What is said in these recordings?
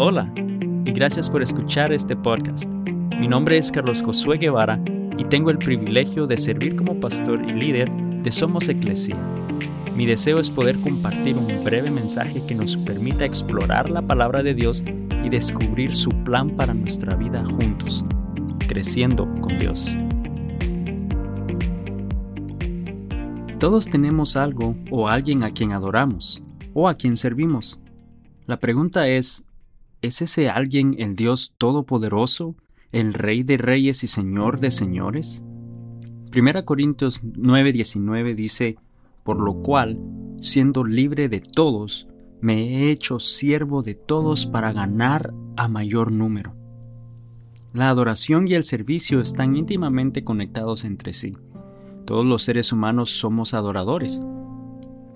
Hola y gracias por escuchar este podcast. Mi nombre es Carlos Josué Guevara y tengo el privilegio de servir como pastor y líder de Somos Eclesia. Mi deseo es poder compartir un breve mensaje que nos permita explorar la palabra de Dios y descubrir su plan para nuestra vida juntos, creciendo con Dios. Todos tenemos algo o alguien a quien adoramos o a quien servimos. La pregunta es, ¿Es ese alguien el Dios Todopoderoso, el Rey de Reyes y Señor de Señores? 1 Corintios 9:19 dice, Por lo cual, siendo libre de todos, me he hecho siervo de todos para ganar a mayor número. La adoración y el servicio están íntimamente conectados entre sí. Todos los seres humanos somos adoradores.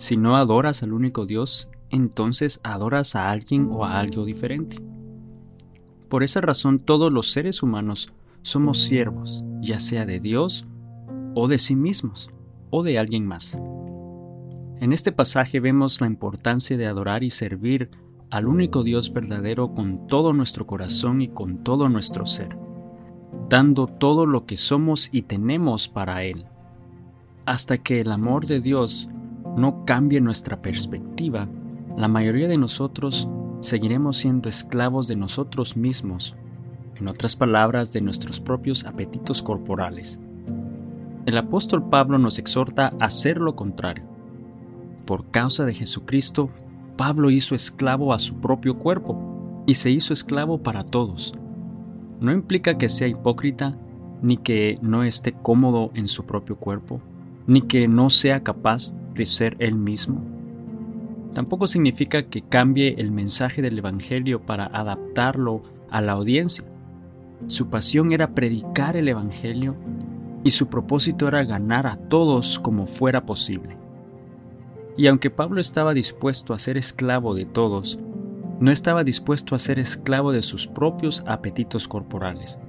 Si no adoras al único Dios, entonces adoras a alguien o a algo diferente. Por esa razón todos los seres humanos somos siervos, ya sea de Dios o de sí mismos o de alguien más. En este pasaje vemos la importancia de adorar y servir al único Dios verdadero con todo nuestro corazón y con todo nuestro ser, dando todo lo que somos y tenemos para Él. Hasta que el amor de Dios no cambie nuestra perspectiva, la mayoría de nosotros seguiremos siendo esclavos de nosotros mismos, en otras palabras, de nuestros propios apetitos corporales. El apóstol Pablo nos exhorta a hacer lo contrario. Por causa de Jesucristo, Pablo hizo esclavo a su propio cuerpo y se hizo esclavo para todos. No implica que sea hipócrita, ni que no esté cómodo en su propio cuerpo, ni que no sea capaz de ser él mismo. Tampoco significa que cambie el mensaje del Evangelio para adaptarlo a la audiencia. Su pasión era predicar el Evangelio y su propósito era ganar a todos como fuera posible. Y aunque Pablo estaba dispuesto a ser esclavo de todos, no estaba dispuesto a ser esclavo de sus propios apetitos corporales.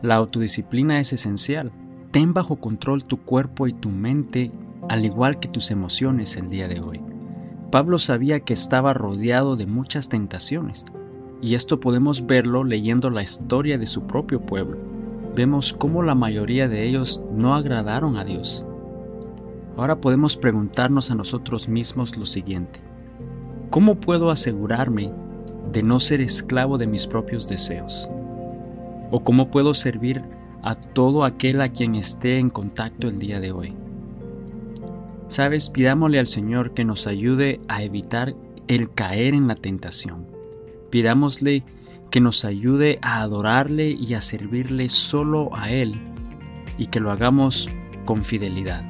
La autodisciplina es esencial. Ten bajo control tu cuerpo y tu mente, al igual que tus emociones el día de hoy. Pablo sabía que estaba rodeado de muchas tentaciones, y esto podemos verlo leyendo la historia de su propio pueblo. Vemos cómo la mayoría de ellos no agradaron a Dios. Ahora podemos preguntarnos a nosotros mismos lo siguiente. ¿Cómo puedo asegurarme de no ser esclavo de mis propios deseos? ¿O cómo puedo servir a todo aquel a quien esté en contacto el día de hoy? Sabes, pidámosle al Señor que nos ayude a evitar el caer en la tentación. Pidámosle que nos ayude a adorarle y a servirle solo a Él y que lo hagamos con fidelidad.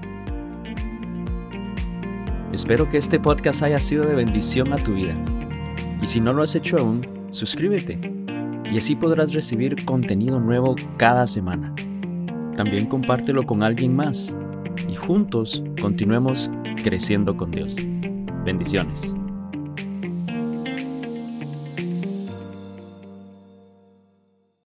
Espero que este podcast haya sido de bendición a tu vida. Y si no lo has hecho aún, suscríbete y así podrás recibir contenido nuevo cada semana. También compártelo con alguien más y juntos continuemos creciendo con Dios. Bendiciones.